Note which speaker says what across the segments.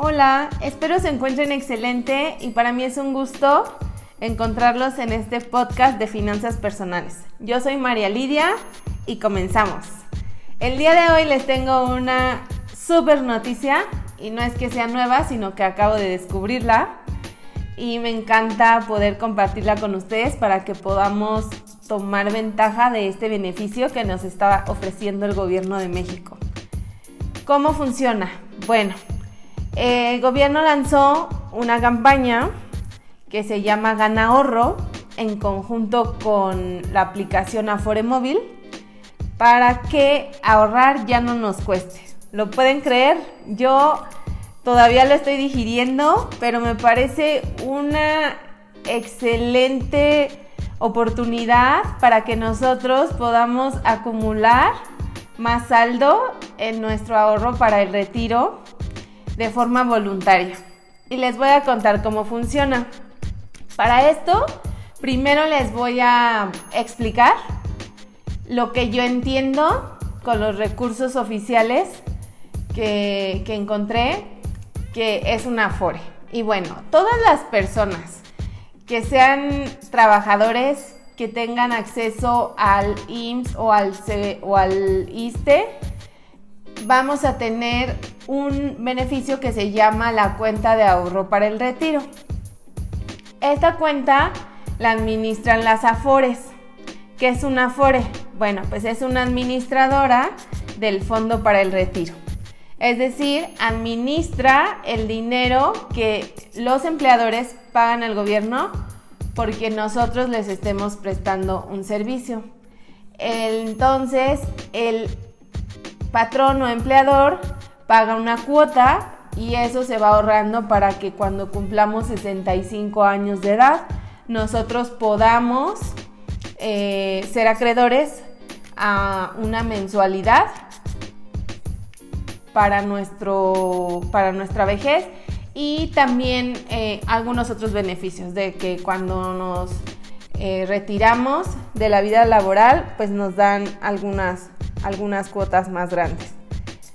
Speaker 1: Hola, espero se encuentren excelente y para mí es un gusto encontrarlos en este podcast de finanzas personales. Yo soy María Lidia y comenzamos. El día de hoy les tengo una super noticia y no es que sea nueva, sino que acabo de descubrirla y me encanta poder compartirla con ustedes para que podamos tomar ventaja de este beneficio que nos está ofreciendo el gobierno de México. ¿Cómo funciona? Bueno, el gobierno lanzó una campaña que se llama Gana Ahorro en conjunto con la aplicación Afore Móvil para que ahorrar ya no nos cueste. ¿Lo pueden creer? Yo todavía lo estoy digiriendo, pero me parece una excelente oportunidad para que nosotros podamos acumular más saldo en nuestro ahorro para el retiro de forma voluntaria. Y les voy a contar cómo funciona. Para esto, primero les voy a explicar lo que yo entiendo con los recursos oficiales que, que encontré, que es una Afore. Y bueno, todas las personas que sean trabajadores que tengan acceso al IMSS o al, o al ISTE, vamos a tener un beneficio que se llama la cuenta de ahorro para el retiro. Esta cuenta la administran las AFORES. ¿Qué es una AFORE? Bueno, pues es una administradora del Fondo para el Retiro. Es decir, administra el dinero que los empleadores pagan al gobierno porque nosotros les estemos prestando un servicio. Entonces, el patrón o empleador paga una cuota y eso se va ahorrando para que cuando cumplamos 65 años de edad nosotros podamos eh, ser acreedores a una mensualidad para, nuestro, para nuestra vejez y también eh, algunos otros beneficios de que cuando nos eh, retiramos de la vida laboral pues nos dan algunas, algunas cuotas más grandes.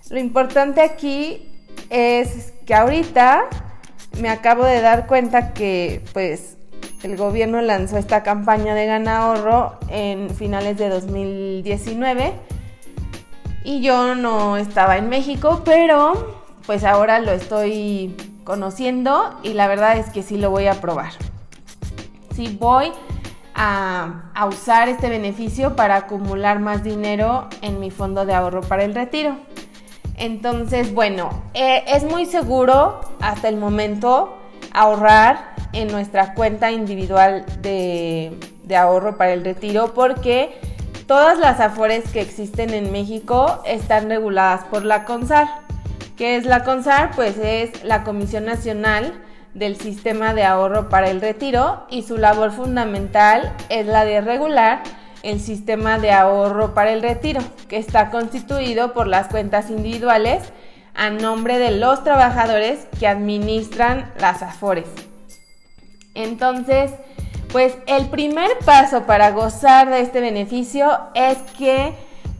Speaker 1: Lo importante aquí es que ahorita me acabo de dar cuenta que pues el gobierno lanzó esta campaña de gana ahorro en finales de 2019 y yo no estaba en México, pero pues ahora lo estoy conociendo y la verdad es que sí lo voy a probar. Sí voy a, usar este beneficio para acumular más dinero en mi fondo de ahorro para el retiro. Entonces, bueno, eh, es muy seguro hasta el momento ahorrar en nuestra cuenta individual de, de ahorro para el retiro porque Todas las afores que existen en México están reguladas por la CONSAR. ¿Qué es la CONSAR? Pues es la Comisión Nacional del Sistema de Ahorro para el Retiro y su labor fundamental es la de regular el sistema de ahorro para el retiro, que está constituido por las cuentas individuales a nombre de los trabajadores que administran las AFORES. Entonces, pues el primer paso para gozar de este beneficio es que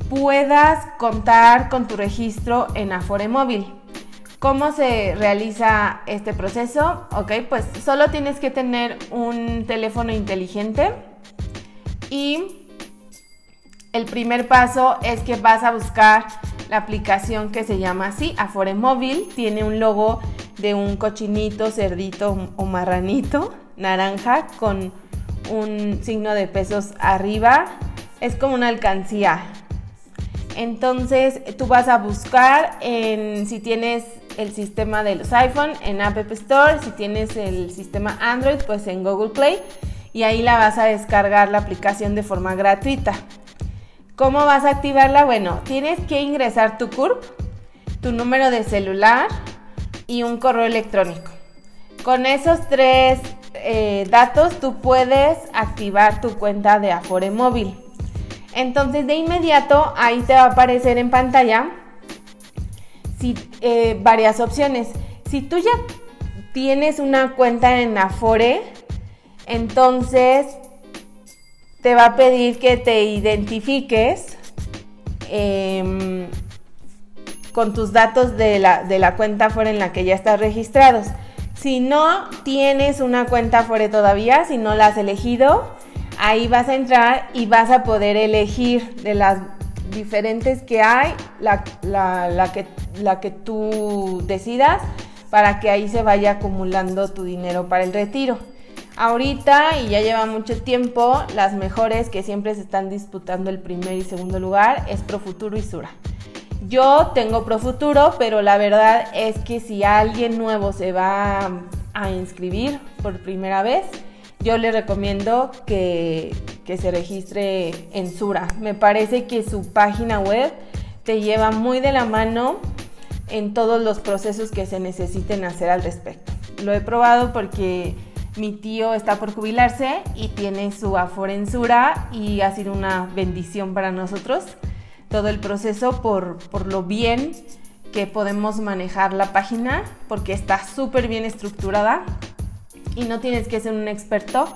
Speaker 1: puedas contar con tu registro en Afore Móvil. ¿Cómo se realiza este proceso? Ok, pues solo tienes que tener un teléfono inteligente y el primer paso es que vas a buscar la aplicación que se llama así, Afore Móvil. Tiene un logo de un cochinito, cerdito o marranito naranja con un signo de pesos arriba. Es como una alcancía. Entonces tú vas a buscar en si tienes el sistema de los iPhone en App Store, si tienes el sistema Android pues en Google Play y ahí la vas a descargar la aplicación de forma gratuita. ¿Cómo vas a activarla? Bueno, tienes que ingresar tu CURP, tu número de celular y un correo electrónico. Con esos tres eh, datos, tú puedes activar tu cuenta de Afore Móvil. Entonces, de inmediato, ahí te va a aparecer en pantalla eh, varias opciones. Si tú ya tienes una cuenta en Afore, entonces te va a pedir que te identifiques em, con tus datos de la, de la cuenta fuera en la que ya estás registrados. Si no tienes una cuenta fuera todavía, si no la has elegido, ahí vas a entrar y vas a poder elegir de las diferentes que hay, la, que, la que tú decidas, para que ahí se vaya acumulando tu dinero para el retiro. Ahorita, y ya lleva mucho tiempo, las mejores que siempre se están disputando el primer y segundo lugar es Profuturo y Sura. Yo tengo Profuturo, pero la verdad es que si alguien nuevo se va a inscribir por primera vez, yo le recomiendo que, se registre en Sura. Me parece que su página web te lleva muy de la mano en todos los procesos que se necesiten hacer al respecto. Lo he probado porque mi tío está por jubilarse y tiene su Afore en Sura y ha sido una bendición para nosotros todo el proceso por, lo bien que podemos manejar la página porque está súper bien estructurada y no tienes que ser un experto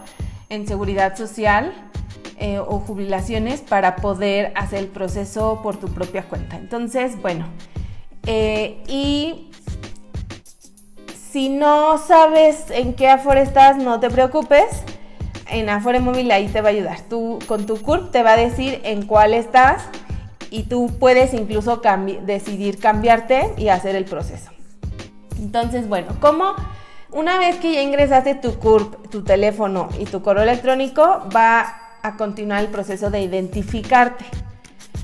Speaker 1: en seguridad social eh, o jubilaciones para poder hacer el proceso por tu propia cuenta. Entonces, bueno, eh, y si no sabes en qué Afore estás, no te preocupes. En Afore Móvil ahí te va a ayudar. Tú con tu CURP te va a decir en cuál estás y tú puedes incluso decidir cambiarte y hacer el proceso. Entonces, bueno, como una vez que ya ingresaste tu CURP, tu teléfono y tu correo electrónico, va a continuar el proceso de identificarte.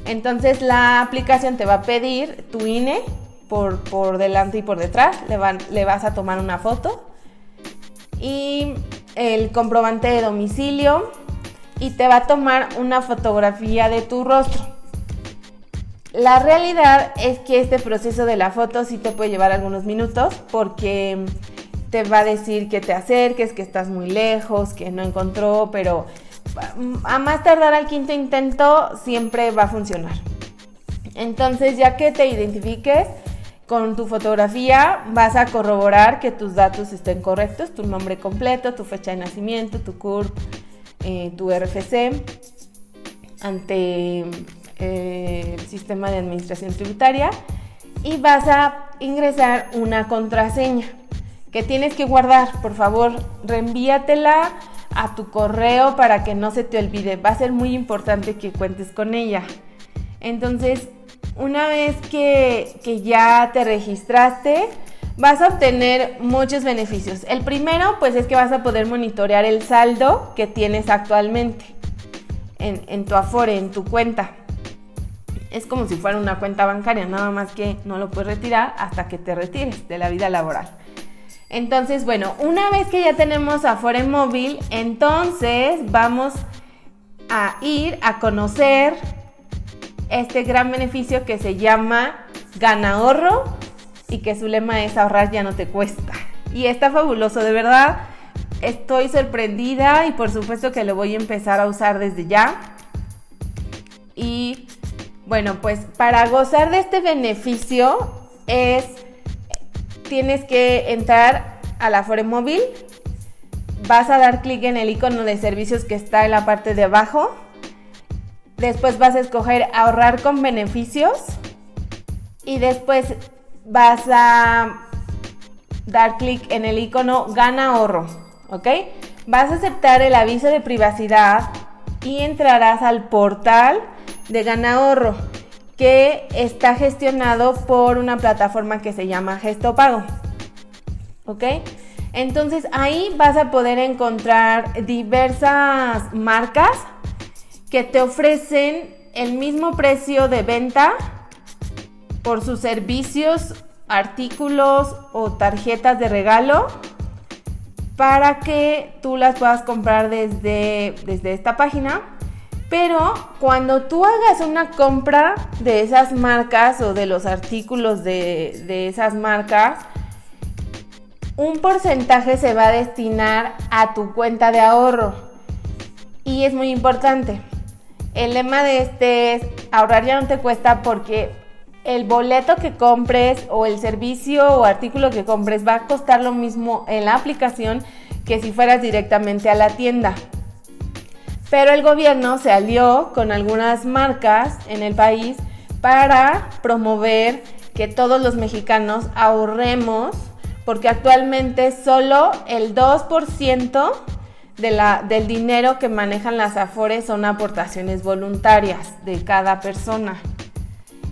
Speaker 1: Entonces la aplicación te va a pedir tu INE por, por delante y por detrás, le, van, le vas a tomar una foto y el comprobante de domicilio y te va a tomar una fotografía de tu rostro. La realidad es que este proceso de la foto sí te puede llevar algunos minutos porque te va a decir que te acerques, que estás muy lejos, que no encontró, pero a más tardar al quinto intento siempre va a funcionar. Entonces ya que te identifiques con tu fotografía vas a corroborar que tus datos estén correctos, tu nombre completo, tu fecha de nacimiento, tu CURP, eh, tu RFC, ante el sistema de administración tributaria y vas a ingresar una contraseña que tienes que guardar. Por favor, reenvíatela a tu correo para que no se te olvide. Va a ser muy importante que cuentes con ella. Entonces, una vez que, que ya te registraste, vas a obtener muchos beneficios. El primero, pues es que vas a poder monitorear el saldo que tienes actualmente en, en tu Afore, en tu cuenta es como si fuera una cuenta bancaria, nada más que no lo puedes retirar hasta que te retires de la vida laboral. Entonces, bueno, una vez que ya tenemos Afore Móvil, entonces vamos a ir a conocer este gran beneficio que se llama Gana Ahorro y que su lema es ahorrar ya no te cuesta. Y está fabuloso, de verdad. Estoy sorprendida y por supuesto que lo voy a empezar a usar desde ya. Y bueno, pues para gozar de este beneficio es tienes que entrar la Fore Móvil, vas a dar clic en el icono de servicios que está en la parte de abajo, después vas a escoger ahorrar con beneficios y después vas a dar clic en el icono gana ahorro, ¿ok? Vas a aceptar el aviso de privacidad y entrarás al portal de Ganahorro, que está gestionado por una plataforma que se llama Gesto Pago. ¿Ok? Entonces ahí vas a poder encontrar diversas marcas que te ofrecen el mismo precio de venta por sus servicios, artículos o tarjetas de regalo para que tú las puedas comprar desde, desde esta página pero cuando tú hagas una compra de esas marcas o de los artículos de, esas marcas, un porcentaje se va a destinar a tu cuenta de ahorro. Y es muy importante. El lema de este es ahorrar ya no te cuesta porque el boleto que compres o el servicio o artículo que compres va a costar lo mismo en la aplicación que si fueras directamente a la tienda. Pero el gobierno se alió con algunas marcas en el país para promover que todos los mexicanos ahorremos, porque actualmente solo el 2% de la, del dinero que manejan las Afores son aportaciones voluntarias de cada persona.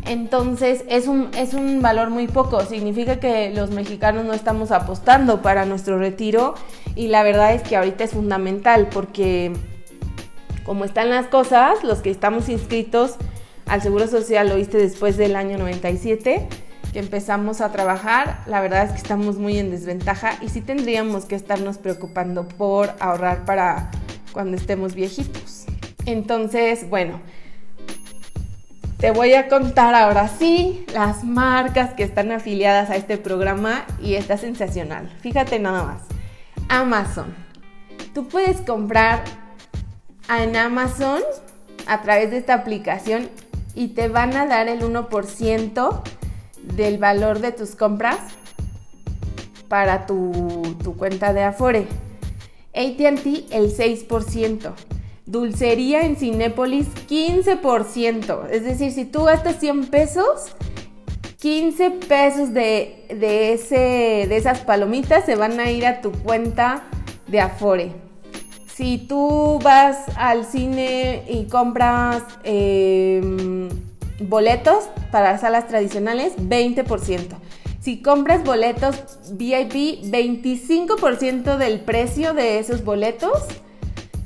Speaker 1: Entonces es un, es un valor muy poco, significa que los mexicanos no estamos apostando para nuestro retiro y la verdad es que ahorita es fundamental porque como están las cosas, los que estamos inscritos al Seguro Social, lo viste después del año 97, que empezamos a trabajar, la verdad es que estamos muy en desventaja y sí tendríamos que estarnos preocupando por ahorrar para cuando estemos viejitos. Entonces, bueno, te voy a contar ahora sí las marcas que están afiliadas a este programa y está sensacional. Fíjate nada más. Amazon. Tú puedes comprar en Amazon a través de esta aplicación y te van a dar el 1% del valor de tus compras para tu, cuenta de Afore. ATT el 6%. Dulcería en Cinépolis 15%. Es decir, si tú gastas 100 pesos, 15 pesos de, de, ese, de esas palomitas se van a ir a tu cuenta de Afore. Si tú vas al cine y compras em, boletos para salas tradicionales, 20%. Si compras boletos VIP, 25% del precio de esos boletos,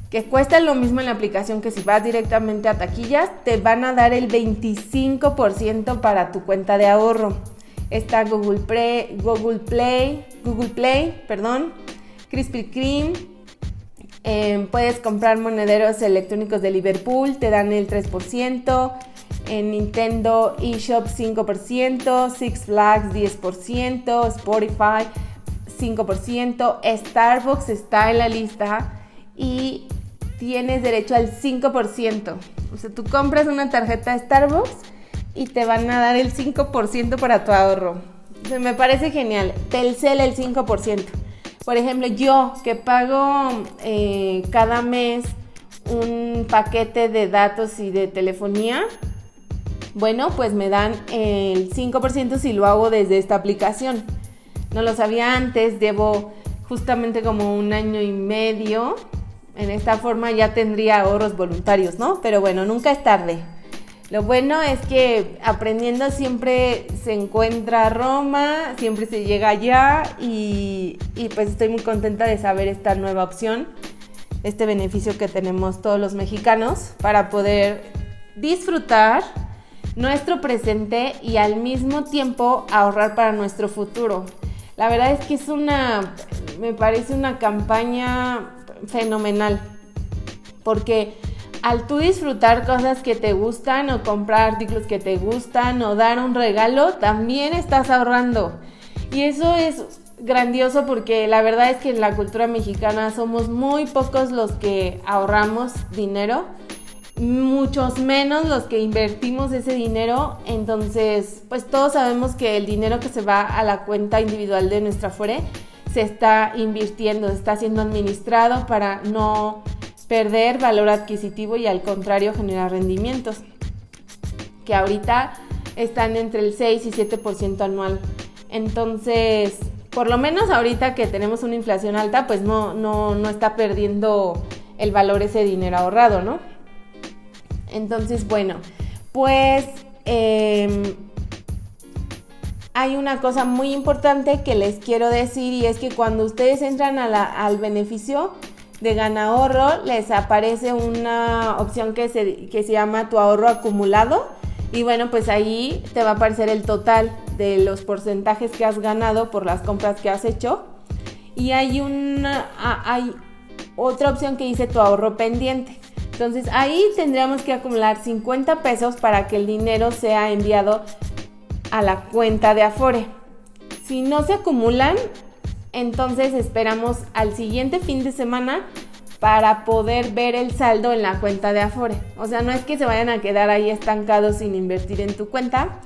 Speaker 1: que cuestan lo mismo en la aplicación que si vas directamente a taquillas, te van a dar el 25% para tu cuenta de ahorro. Está Google Play, Google Play, Google Play, perdón, Krispy Kreme, Em, puedes comprar monederos electrónicos de Liverpool, te dan el 3%. En Nintendo eShop 5%, Six Flags 10%, Spotify 5%, Starbucks está en la lista y tienes derecho al 5%. O sea, tú compras una tarjeta de Starbucks y te van a dar el 5% para tu ahorro. me parece genial. Telcel el 5%. Por ejemplo, yo que pago eh, cada mes un paquete de datos y de telefonía, bueno, pues me dan el 5% si lo hago desde esta aplicación. No lo sabía antes, llevo justamente como un año y medio. En esta forma ya tendría ahorros voluntarios, ¿no? Pero bueno, nunca es tarde. Lo bueno es que aprendiendo siempre se encuentra Roma, siempre se llega allá y, pues estoy muy contenta de saber esta nueva opción, este beneficio que tenemos todos los mexicanos para poder disfrutar nuestro presente y al mismo tiempo ahorrar para nuestro futuro. La verdad es que es una, me parece una campaña fenomenal porque al tú disfrutar cosas que te gustan o comprar artículos que te gustan o dar un regalo, también estás ahorrando. Y eso es grandioso porque la verdad es que en la cultura mexicana somos muy pocos los que ahorramos dinero, muchos menos los que invertimos ese dinero. Entonces, pues todos sabemos que el dinero que se va a la cuenta individual de nuestra FORE se está invirtiendo, está siendo administrado para no perder valor adquisitivo y al contrario generar rendimientos, que ahorita están entre el 6 y 7% anual. Entonces, por lo menos ahorita que tenemos una inflación alta, pues no, no, no está perdiendo el valor ese dinero ahorrado, ¿no? Entonces, bueno, pues em, hay una cosa muy importante que les quiero decir y es que cuando ustedes entran al beneficio, de Ganahorro les aparece una opción que se, que se llama tu ahorro acumulado. Y bueno pues ahí te va a aparecer el total de los porcentajes que has ganado por las compras que has hecho. Y hay una hay otra opción que dice tu ahorro pendiente entonces ahí tendríamos que acumular 50 pesos para que el dinero sea enviado a la cuenta de Afore si no se acumulan entonces esperamos al siguiente fin de semana para poder ver el saldo en la cuenta de Afore. O sea, no es que se vayan a quedar ahí estancados sin invertir en tu cuenta,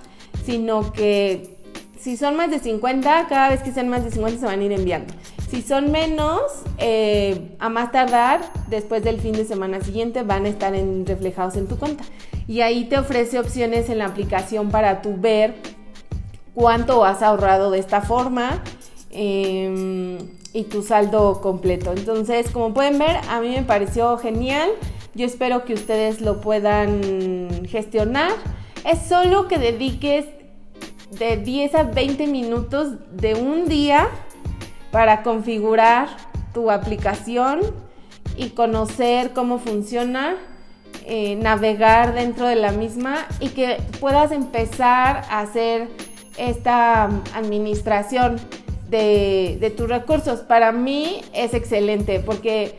Speaker 1: sino que si son más de 50, cada vez que sean más de 50 se van a ir enviando. Si son menos, eh, a más tardar, después del fin de semana siguiente van a estar reflejados en tu cuenta. Y ahí te ofrece opciones en la aplicación para tú ver cuánto has ahorrado de esta forma em, y tu saldo completo. Entonces, como pueden ver, a mí me pareció genial. Yo espero que ustedes lo puedan gestionar. Es solo que dediques de 10 a 20 minutos de un día para configurar tu aplicación y conocer cómo funciona, eh, navegar dentro de la misma y que puedas empezar a hacer esta administración de, de tus recursos. Para mí es excelente porque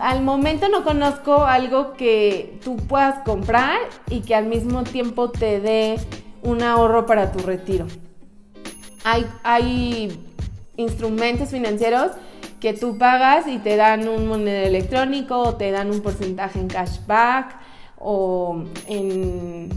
Speaker 1: al momento no conozco algo que tú puedas comprar y que al mismo tiempo te dé un ahorro para tu retiro. Hay, hay instrumentos financieros que tú pagas y te dan un moneda electrónico o te dan un porcentaje en cashback o en,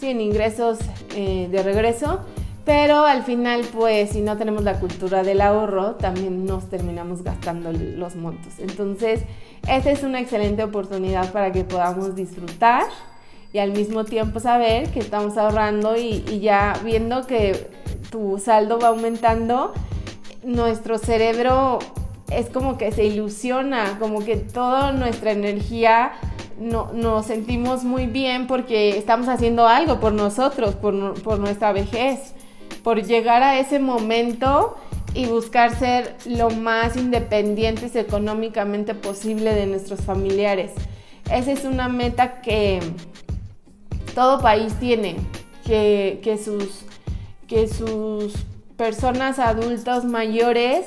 Speaker 1: en ingresos eh, de regreso. Pero al final, pues, si no tenemos la cultura del ahorro, también nos terminamos gastando los montos. Entonces, esta es una excelente oportunidad para que podamos disfrutar y al mismo tiempo saber que estamos ahorrando y, y ya viendo que tu saldo va aumentando, nuestro cerebro es como que se ilusiona, como que toda nuestra energía no, nos sentimos muy bien porque estamos haciendo algo por nosotros, por, por nuestra vejez, por llegar a ese momento y buscar ser lo más independientes económicamente posible de nuestros familiares. Esa es una meta que todo país tiene, que, que sus, que sus personas adultos mayores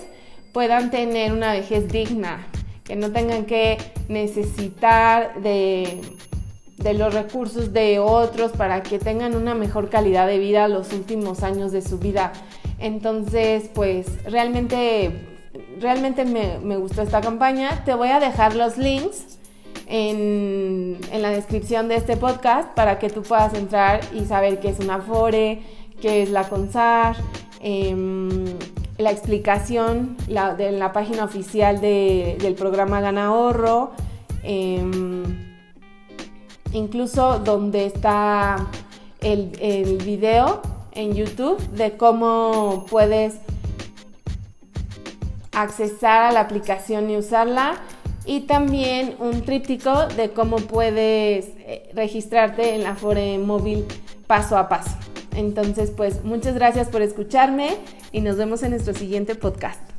Speaker 1: puedan tener una vejez digna, que no tengan que necesitar de, de los recursos de otros para que tengan una mejor calidad de vida los últimos años de su vida. Entonces, pues realmente, realmente me, me gustó esta campaña. Te voy a dejar los links en, en, la descripción de este podcast para que tú puedas entrar y saber qué es una FORE, qué es la CONSAR, Em, la explicación de la página oficial del programa Gana Ahorro, em, incluso donde está el, video en YouTube de cómo puedes accesar a la aplicación y usarla y también un tríptico de cómo puedes eh, registrarte en la Fore móvil paso a paso. Entonces, pues muchas gracias por escucharme y nos vemos en nuestro siguiente podcast.